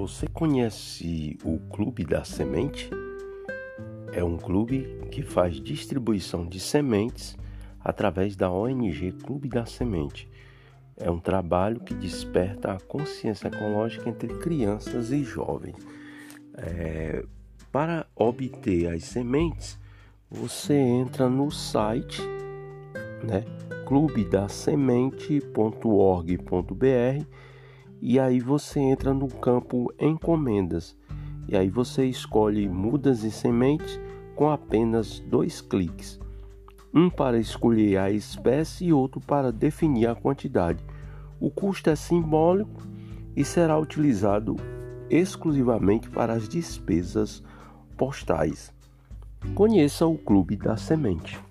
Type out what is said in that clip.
Você conhece o Clube da Semente? É um clube que faz distribuição de sementes através da ONG Clube da Semente. É um trabalho que desperta a consciência ecológica entre crianças e jovens. É, para obter as sementes, você entra no site né, clubedasemente.org.br e aí você entra no campo encomendas e aí você escolhe mudas e sementes com apenas dois cliques, um para escolher a espécie e outro para definir a quantidade. O custo é simbólico e será utilizado exclusivamente para as despesas postais. Conheça o Clube da Semente.